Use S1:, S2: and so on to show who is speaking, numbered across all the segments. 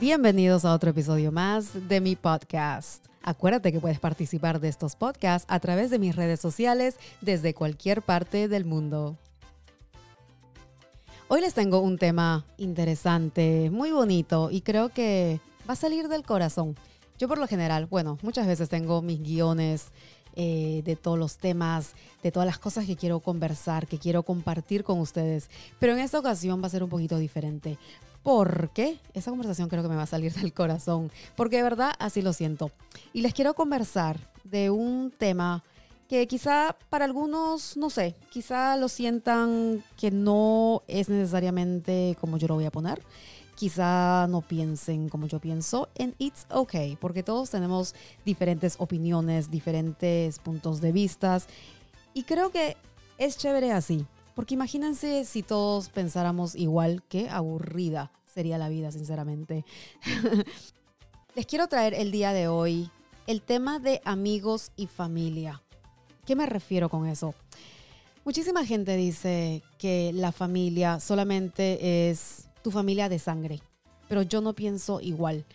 S1: Bienvenidos a otro episodio más de mi podcast. Acuérdate que puedes participar de estos podcasts a través de mis redes sociales desde cualquier parte del mundo. Hoy les tengo un tema interesante, muy bonito y creo que va a salir del corazón. Yo por lo general, bueno, muchas veces tengo mis guiones eh, de todos los temas, de todas las cosas que quiero conversar, que quiero compartir con ustedes, pero en esta ocasión va a ser un poquito diferente porque esa conversación creo que me va a salir del corazón, porque de verdad así lo siento. Y les quiero conversar de un tema que quizá para algunos, no sé, quizá lo sientan que no es necesariamente como yo lo voy a poner. Quizá no piensen como yo pienso en It's Okay, porque todos tenemos diferentes opiniones, diferentes puntos de vista. Y creo que es chévere así, porque imagínense si todos pensáramos igual, que aburrida sería la vida, sinceramente. Les quiero traer el día de hoy el tema de amigos y familia. ¿Qué me refiero con eso? Muchísima gente dice que la familia solamente es tu familia de sangre, pero yo no pienso igual.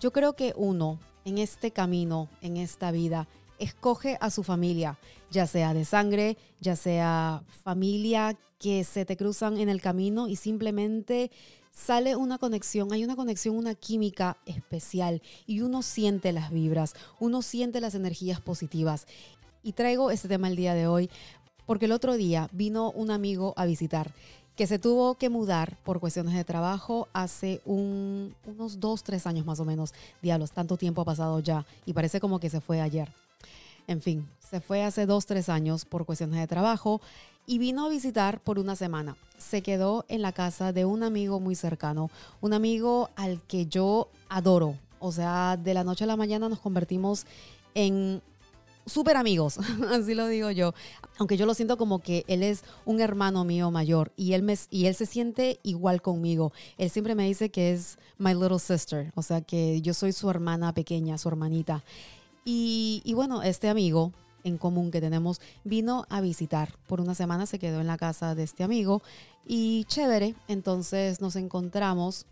S1: Yo creo que uno en este camino, en esta vida, escoge a su familia, ya sea de sangre, ya sea familia que se te cruzan en el camino y simplemente sale una conexión, hay una conexión, una química especial y uno siente las vibras, uno siente las energías positivas. Y traigo este tema el día de hoy porque el otro día vino un amigo a visitar que se tuvo que mudar por cuestiones de trabajo hace unos dos, tres años más o menos. Diablos, tanto tiempo ha pasado ya y parece como que se fue ayer. En fin, se fue hace dos, tres años por cuestiones de trabajo y vino a visitar por una semana. Se quedó en la casa de un amigo muy cercano, un amigo al que yo adoro. O sea, de la noche a la mañana nos convertimos en súper amigos, así lo digo yo. Aunque yo lo siento como que él es un hermano mío mayor y él, me, y él se siente igual conmigo. Él siempre me dice que es my little sister, o sea que yo soy su hermana pequeña, su hermanita. Y, bueno, este amigo en común que tenemos, vino a visitar. Por una semana se quedó en la casa de este amigo y chévere, entonces nos encontramos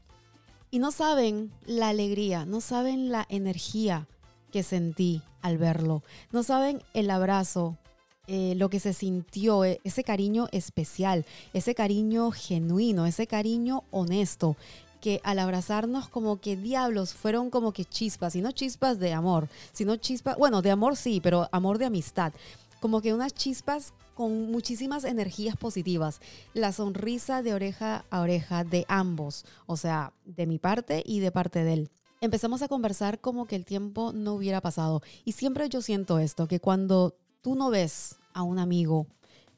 S1: y no saben la alegría, no saben la energía que sentí al verlo, no saben el abrazo, eh, lo que se sintió, e, ese cariño especial, ese cariño genuino, ese cariño honesto que al abrazarnos como que diablos fueron como que chispas, y no chispas de amor, sino chispas, bueno, de amor sí, pero amor de amistad, como que unas chispas con muchísimas energías positivas, la sonrisa de oreja a oreja de ambos, o sea, de mi parte y de parte de él. Empezamos a conversar como que el tiempo no hubiera pasado. Y siempre yo siento esto, que cuando tú no ves a un amigo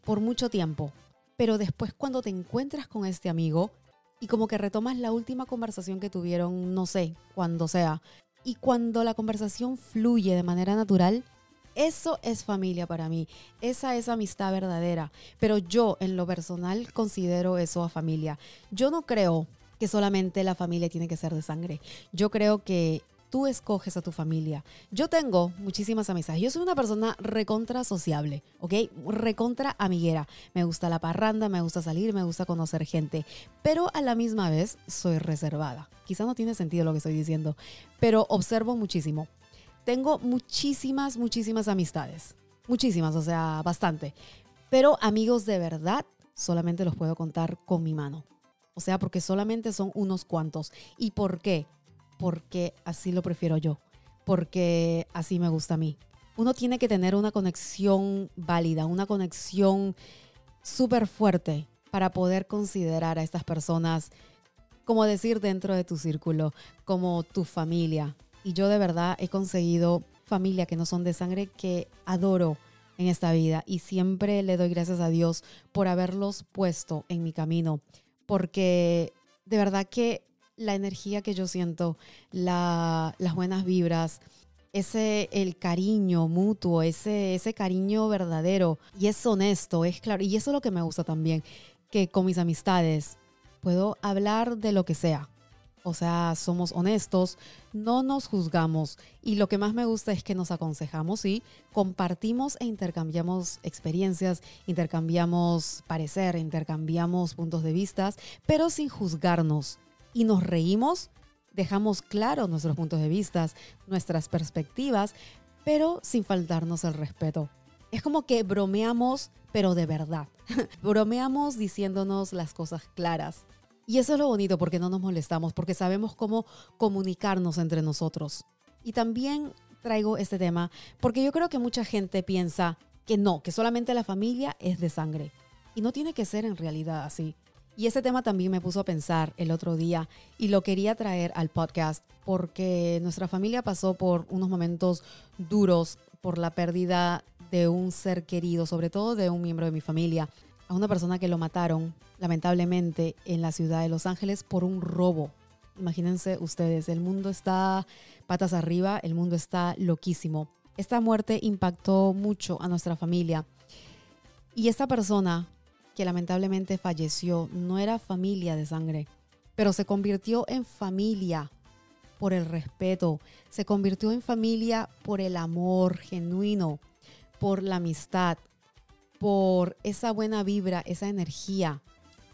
S1: por mucho tiempo, pero después cuando te encuentras con este amigo, y como que retomas la última conversación que tuvieron, no sé, cuando sea. Y cuando la conversación fluye de manera natural, eso es familia para mí, esa es amistad verdadera, pero yo en lo personal considero eso a familia. Yo no creo que solamente la familia tiene que ser de sangre. Yo creo que tú escoges a tu familia. Yo tengo muchísimas amistades. Yo soy una persona recontra sociable, ¿ok? Recontra amiguera. Me gusta la parranda, me gusta salir, me gusta conocer gente, pero a la misma vez soy reservada. Quizá no tiene sentido lo que estoy diciendo, pero observo muchísimo. Tengo muchísimas, muchísimas amistades. Muchísimas, o sea, bastante. Pero amigos de verdad solamente los puedo contar con mi mano. O sea, porque solamente son unos cuantos. ¿Y por qué? Porque así lo prefiero yo, porque así me gusta a mí. Uno tiene que tener una conexión válida, una conexión súper fuerte para poder considerar a estas personas, como decir, dentro de tu círculo, como tu familia. Y yo de verdad he conseguido familia que no son de sangre que adoro en esta vida y siempre le doy gracias a Dios por haberlos puesto en mi camino, porque de verdad que la energía que yo siento, las buenas vibras, ese el cariño mutuo, ese, ese cariño verdadero y es honesto, es claro. Y eso es lo que me gusta también, que con mis amistades puedo hablar de lo que sea. O sea, somos honestos, no nos juzgamos y lo que más me gusta es que nos aconsejamos y compartimos e intercambiamos experiencias, intercambiamos parecer, intercambiamos puntos de vista, pero sin juzgarnos y nos reímos dejamos claros nuestros puntos de vista, nuestras perspectivas, pero sin faltarnos el respeto. Es como que bromeamos, pero de verdad. bromeamos diciéndonos las cosas claras. Y eso es lo bonito porque no nos molestamos, porque sabemos cómo comunicarnos entre nosotros. Y también traigo este tema porque yo creo que mucha gente piensa que no, que solamente la familia es de sangre. Y no tiene que ser en realidad así. Y ese tema también me puso a pensar el otro día y lo quería traer al podcast porque nuestra familia pasó por unos momentos duros por la pérdida de un ser querido, sobre todo de un miembro de mi familia, a una persona que lo mataron lamentablemente en la ciudad de Los Ángeles por un robo. Imagínense ustedes, el mundo está patas arriba, el mundo está loquísimo. Esta muerte impactó mucho a nuestra familia y esta persona que lamentablemente falleció no era familia de sangre, pero se convirtió en familia por el respeto, se convirtió en familia por el amor genuino, por la amistad, por esa buena vibra, esa energía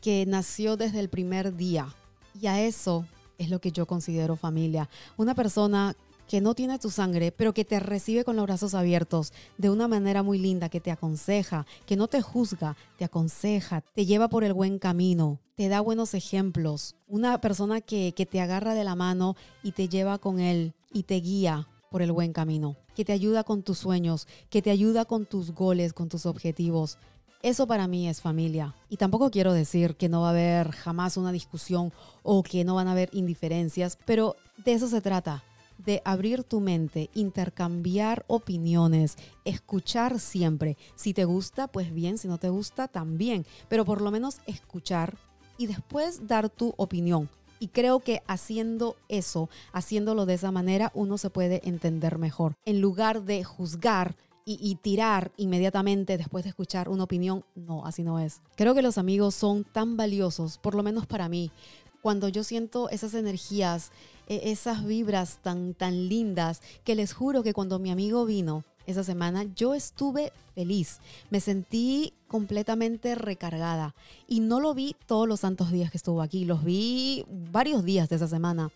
S1: que nació desde el primer día. Y a eso es lo que yo considero familia. Una persona que no tiene tu sangre, pero que te recibe con los brazos abiertos de una manera muy linda, que te aconseja, que no te juzga, te aconseja, te lleva por el buen camino, te da buenos ejemplos. Una persona que, que te agarra de la mano y te lleva con él y te guía por el buen camino, que te ayuda con tus sueños, que te ayuda con tus goles, con tus objetivos. Eso para mí es familia. Y tampoco quiero decir que no va a haber jamás una discusión o que no van a haber indiferencias, pero de eso se trata de abrir tu mente, intercambiar opiniones, escuchar siempre. Si te gusta, pues bien, si no te gusta, también, pero por lo menos escuchar y después dar tu opinión. Y creo que haciendo eso, haciéndolo de esa manera, uno se puede entender mejor. En lugar de juzgar y, tirar inmediatamente después de escuchar una opinión, no, así no es. Creo que los amigos son tan valiosos, por lo menos para mí, cuando yo siento esas energías, e, esas vibras tan, tan lindas, que les juro que cuando mi amigo vino esa semana, yo estuve feliz, me sentí completamente recargada. Y no lo vi todos los santos días que estuvo aquí, los vi varios días de esa semana,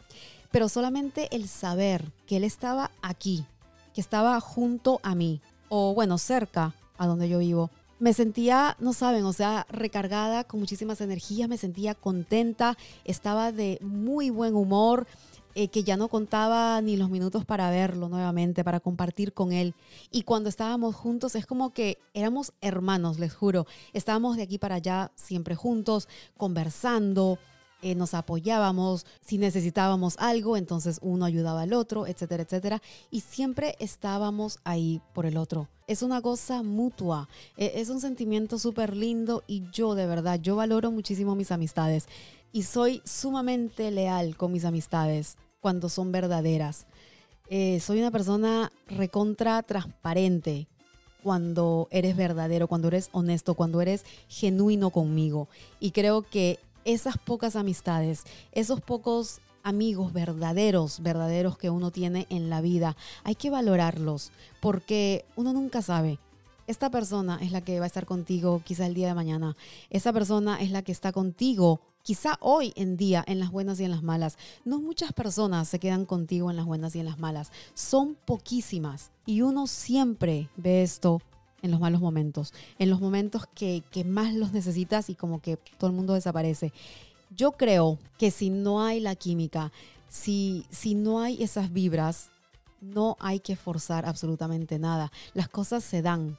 S1: pero solamente el saber que él estaba aquí, que estaba junto a mí, o bueno, cerca a donde yo vivo, me sentía, no saben, o sea, recargada con muchísimas energías, me sentía contenta, estaba de muy buen humor. Eh, que ya no contaba ni los minutos para verlo nuevamente, para compartir con él. Y cuando estábamos juntos es como que éramos hermanos, les juro. Estábamos de aquí para allá siempre juntos, conversando, eh, nos apoyábamos, si necesitábamos algo, entonces uno ayudaba al otro, etcétera, etcétera. Y siempre estábamos ahí por el otro. Es una cosa mutua, e, es un sentimiento súper lindo y yo de verdad, yo valoro muchísimo mis amistades y soy sumamente leal con mis amistades cuando son verdaderas. Eh, soy una persona recontra transparente cuando eres verdadero, cuando eres honesto, cuando eres genuino conmigo. Y creo que esas pocas amistades, esos pocos amigos verdaderos, verdaderos que uno tiene en la vida, hay que valorarlos porque uno nunca sabe. Esta persona es la que va a estar contigo quizá el día de mañana. Esa persona es la que está contigo quizá hoy en día en las buenas y en las malas. No muchas personas se quedan contigo en las buenas y en las malas. Son poquísimas. Y uno siempre ve esto en los malos momentos, en los momentos que, más los necesitas y como que todo el mundo desaparece. Yo creo que si no hay la química, si, si no hay esas vibras, no hay que forzar absolutamente nada. Las cosas se dan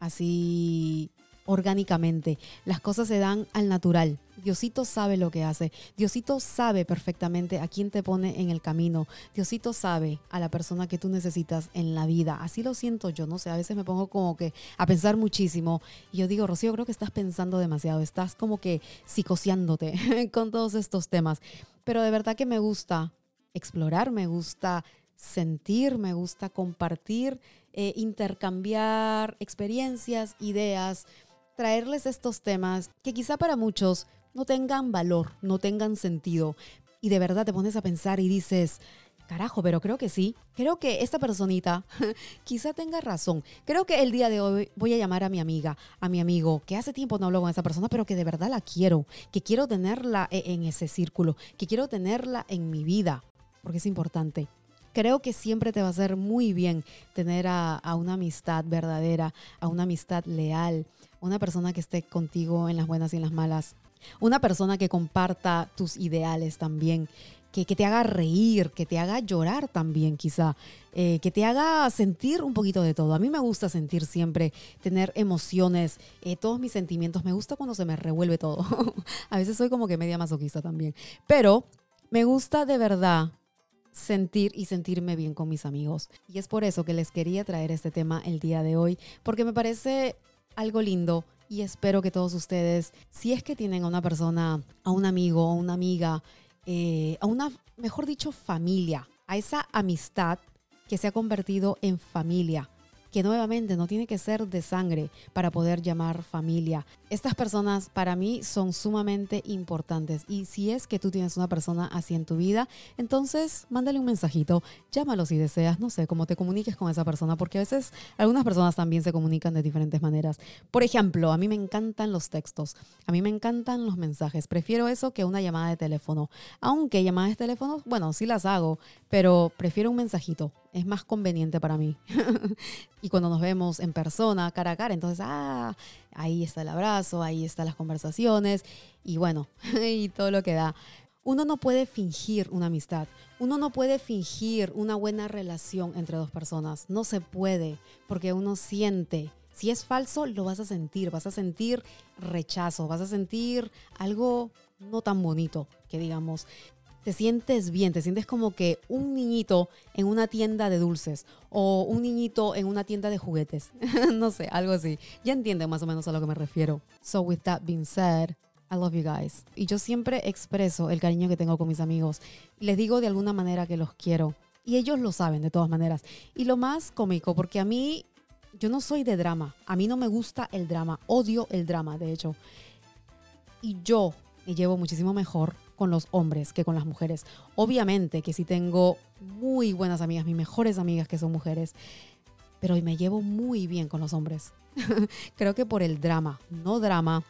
S1: así orgánicamente. Las cosas se dan al natural. Diosito sabe lo que hace. Diosito sabe perfectamente a quién te pone en el camino. Diosito sabe a la persona que tú necesitas en la vida. Así lo siento yo, no sé, a veces me pongo como que a pensar muchísimo. Y yo digo, Rocío, creo que estás pensando demasiado. Estás como que psicoseándote con todos estos temas. Pero de verdad que me gusta explorar, me gusta sentir, me gusta compartir, eh, intercambiar experiencias, ideas traerles estos temas que quizá para muchos no tengan valor, no tengan sentido. Y de verdad te pones a pensar y dices, carajo, pero creo que sí. Creo que esta personita quizá tenga razón. Creo que el día de hoy voy a llamar a mi amiga, a mi amigo, que hace tiempo no hablo con esa persona, pero que de verdad la quiero, que quiero tenerla e-, en ese círculo, que quiero tenerla en mi vida. porque es importante. Creo que siempre te va a hacer muy bien tener a, a una amistad verdadera, a una amistad leal, una persona que esté contigo en las buenas y en las malas, una persona que comparta tus ideales también, que, te haga reír, que te haga llorar también quizá, eh, que te haga sentir un poquito de todo. A mí me gusta sentir siempre, tener emociones, eh, todos mis sentimientos. Me gusta cuando se me revuelve todo. a veces soy como que media masoquista también. Pero me gusta de verdad sentir y sentirme bien con mis amigos. Y es por eso que les quería traer este tema el día de hoy, porque me parece algo lindo y espero que todos ustedes, si es que tienen a una persona, a un amigo, a una amiga, eh, a una, mejor dicho, familia, a esa amistad que se ha convertido en familia que nuevamente no tiene que ser de sangre para poder llamar familia. Estas personas para mí son sumamente importantes y si es que tú tienes una persona así en tu vida, entonces mándale un mensajito, llámalo si deseas, no sé, cómo te comuniques con esa persona, porque a veces algunas personas también se comunican de diferentes maneras. Por ejemplo, a mí me encantan los textos, a mí me encantan los mensajes, prefiero eso que una llamada de teléfono, aunque llamadas de teléfono, bueno, sí las hago, pero prefiero un mensajito, es más conveniente para mí. y cuando nos vemos en persona, cara a cara, entonces, ah, ahí está el abrazo, ahí están las conversaciones y bueno, y todo lo que da. Uno no puede fingir una amistad, uno no puede fingir una buena relación entre dos personas, no se puede, porque uno siente. Si es falso, lo vas a sentir, vas a sentir rechazo, vas a sentir algo no tan bonito, que digamos te sientes bien, te sientes como que un niñito en una tienda de dulces o un niñito en una tienda de juguetes. no sé, algo así. Ya entienden más o menos a lo que me refiero. So with that being said, I love you guys. Y yo siempre expreso el cariño que tengo con mis amigos. Les digo de alguna manera que los quiero. Y ellos lo saben de todas maneras. Y lo más cómico, porque a mí, yo no soy de drama. A mí no me gusta el drama. Odio el drama, de hecho. Y yo me llevo muchísimo mejor con los hombres que con las mujeres. Obviamente que sí tengo muy buenas amigas, mis mejores amigas que son mujeres, pero me llevo muy bien con los hombres. Creo que por el drama, no drama,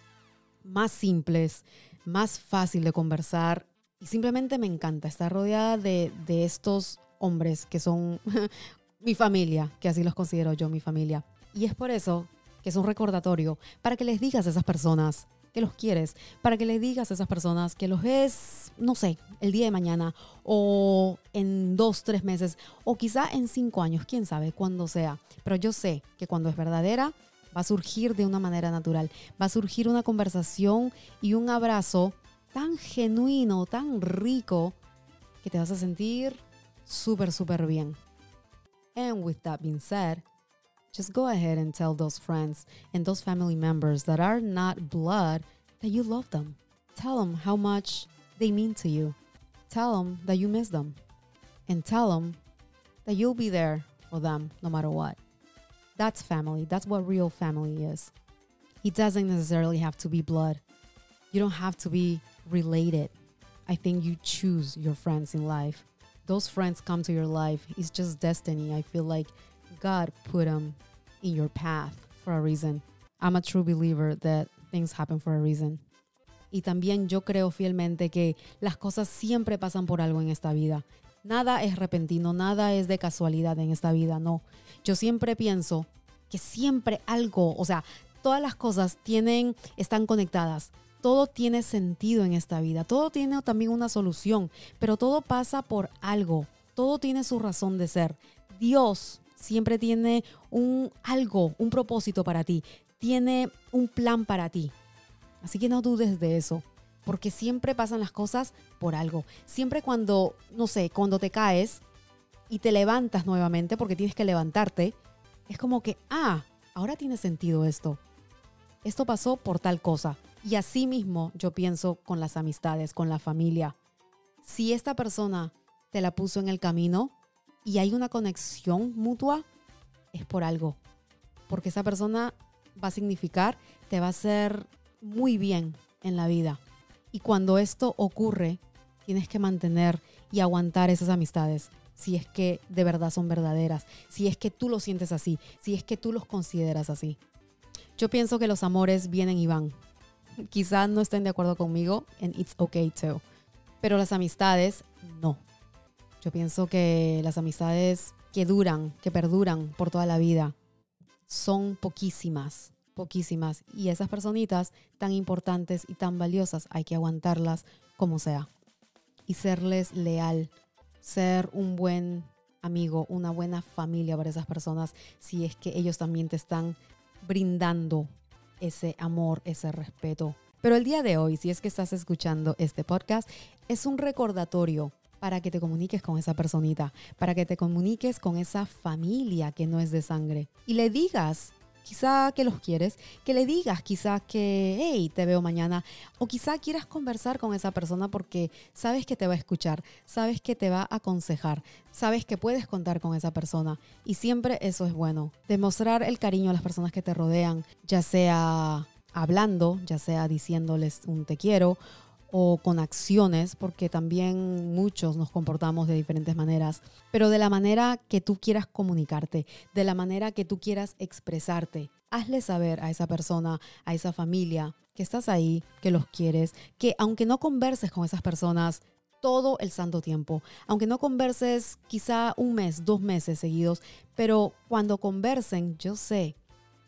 S1: más simples, más fácil de conversar y simplemente me encanta estar rodeada de, de estos hombres que son mi familia, que así los considero yo mi familia. Y es por eso que es un recordatorio para que les digas a esas personas que los quieres, para que le digas a esas personas que los ves, no sé, el día de mañana o en dos, tres meses o quizá en cinco años, quién sabe, cuándo sea. Pero yo sé que cuando es verdadera, va a surgir de una manera natural, va a surgir una conversación y un abrazo tan genuino, tan rico, que te vas a sentir súper, súper bien. And with that being said, just go ahead and tell those friends and those family members that are not blood that you love them. Tell them how much they mean to you. Tell them that you miss them. And tell them that you'll be there for them no matter what. That's family. That's what real family is. It doesn't necessarily have to be blood. You don't have to be related. I think you choose your friends in life. Those friends come to your life. It's just destiny. I feel like God put them in your path for a reason. I'm a true believer that things happen for a reason. Y también yo creo fielmente que las cosas siempre pasan por algo en esta vida. Nada es repentino, nada es de casualidad en esta vida, no. Yo siempre pienso que siempre algo, o sea, todas las cosas tienen, están conectadas. Todo tiene sentido en esta vida, todo tiene también una solución, pero todo pasa por algo, todo tiene su razón de ser. Dios siempre tiene un algo, un propósito para ti, tiene un plan para ti. Así que no dudes de eso, porque siempre pasan las cosas por algo. Siempre cuando, no sé, cuando te caes y te levantas nuevamente, porque tienes que levantarte, es como que, ah, ahora tiene sentido esto. Esto pasó por tal cosa. Y así mismo yo pienso con las amistades, con la familia. Si esta persona te la puso en el camino, y hay una conexión mutua, es por algo. Porque esa persona va a significar, te va a hacer muy bien en la vida. Y cuando esto ocurre, tienes que mantener y aguantar esas amistades. Si es que de verdad son verdaderas, si es que tú lo sientes así, si es que tú los consideras así. Yo pienso que los amores vienen y van. Quizás no estén de acuerdo conmigo, and it's okay too. Pero las amistades, no Yo pienso que las amistades que duran, que perduran por toda la vida, son poquísimas, poquísimas. Y esas personitas tan importantes y tan valiosas hay que aguantarlas como sea. Y serles leal, ser un buen amigo, una buena familia para esas personas, si es que ellos también te están brindando ese amor, ese respeto. Pero el día de hoy, si es que estás escuchando este podcast, es un recordatorio para que te comuniques con esa personita, para que te comuniques con esa familia que no es de sangre y le digas quizá que los quieres, que le digas quizá que, hey, te veo mañana, o quizá quieras conversar con esa persona porque sabes que te va a escuchar, sabes que te va a aconsejar, sabes que puedes contar con esa persona. Y siempre eso es bueno, demostrar el cariño a las personas que te rodean, ya sea hablando, ya sea diciéndoles un te quiero o con acciones, porque también muchos nos comportamos de diferentes maneras, pero de la manera que tú quieras comunicarte, de la manera que tú quieras expresarte. Hazle saber a esa persona, a esa familia, que estás ahí, que los quieres, que aunque no converses con esas personas todo el santo tiempo, aunque no converses quizá un mes, dos meses seguidos, pero cuando conversen, yo sé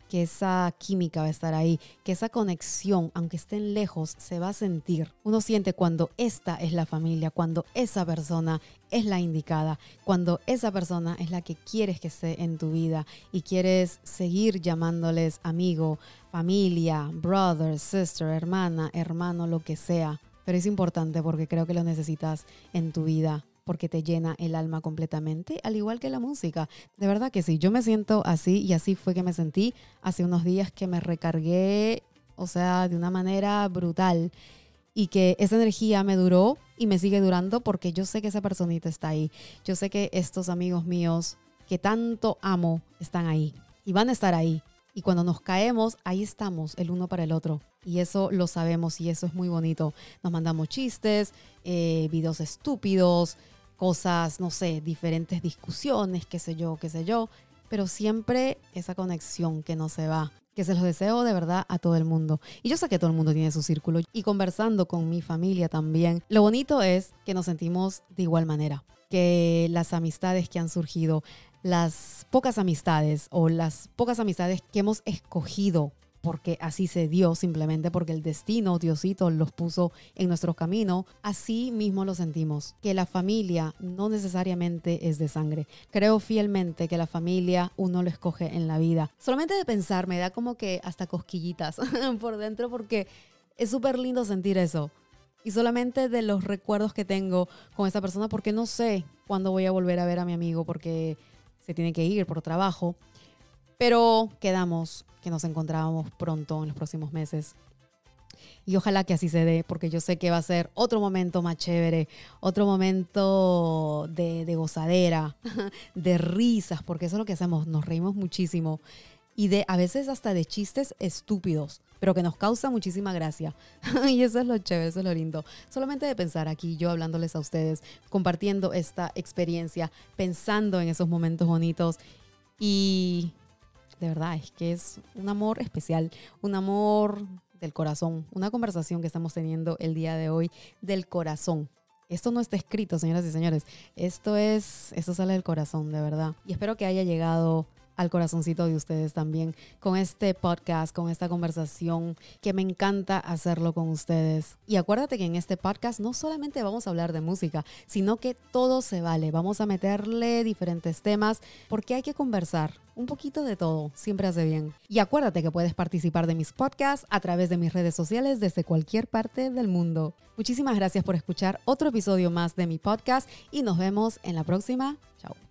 S1: que esa química va a estar ahí, que esa conexión, aunque estén lejos, se va a sentir. Uno siente cuando esta es la familia, cuando esa persona es la indicada, cuando esa persona es la que quieres que esté en tu vida y quieres seguir llamándoles amigo, familia, brother, sister, hermana, hermano, lo que sea. Pero es importante porque creo que lo necesitas en tu vida porque te llena el alma completamente, al igual que la música. De verdad que sí, yo me siento así y así fue que me sentí hace unos días que me recargué, o sea, de una manera brutal y que esa energía me duró y me sigue durando porque yo sé que esa personita está ahí. Yo sé que estos amigos míos que tanto amo están ahí y van a estar ahí. Y cuando nos caemos, ahí estamos el uno para el otro. Y eso lo sabemos y eso es muy bonito. Nos mandamos chistes, eh, videos estúpidos, cosas, no sé, diferentes discusiones, qué sé yo, qué sé yo, pero siempre esa conexión que no se va, que se los deseo de verdad a todo el mundo. Y yo sé que todo el mundo tiene su círculo y conversando con mi familia también. Lo bonito es que nos sentimos de igual manera, que las amistades que han surgido, las pocas amistades o las pocas amistades que hemos escogido porque así se dio, simplemente porque el destino, Diosito, los puso en nuestro camino, así mismo lo sentimos, que la familia no necesariamente es de sangre. Creo fielmente que la familia uno lo escoge en la vida. Solamente de pensar me da como que hasta cosquillitas por dentro porque es súper lindo sentir eso. Y solamente de los recuerdos que tengo con esa persona, porque no sé cuándo voy a volver a ver a mi amigo porque se tiene que ir por trabajo. Pero quedamos que nos encontrábamos pronto en los próximos meses. Y ojalá que así se dé, porque yo sé que va a ser otro momento más chévere, otro momento de, de gozadera, de risas, porque eso es lo que hacemos, nos reímos muchísimo. Y de a veces hasta de chistes estúpidos, pero que nos causa muchísima gracia. y eso es lo chévere, eso es lo lindo. Solamente de pensar aquí, yo hablándoles a ustedes, compartiendo esta experiencia, pensando en esos momentos bonitos y de verdad, es que es un amor especial, un amor del corazón, una conversación que estamos teniendo el día de hoy del corazón. Esto no está escrito, señoras y señores. Esto es, esto sale del corazón, de verdad. Y espero que haya llegado al corazoncito de ustedes también con este podcast, con esta conversación, que me encanta hacerlo con ustedes. Y acuérdate que en este podcast no solamente vamos a hablar de música, sino que todo se vale. Vamos a meterle diferentes temas porque hay que conversar. Un poquito de todo, siempre hace bien. Y acuérdate que puedes participar de mis podcasts a través de mis redes sociales desde cualquier parte del mundo. Muchísimas gracias por escuchar otro episodio más de mi podcast y nos vemos en la próxima. Chao.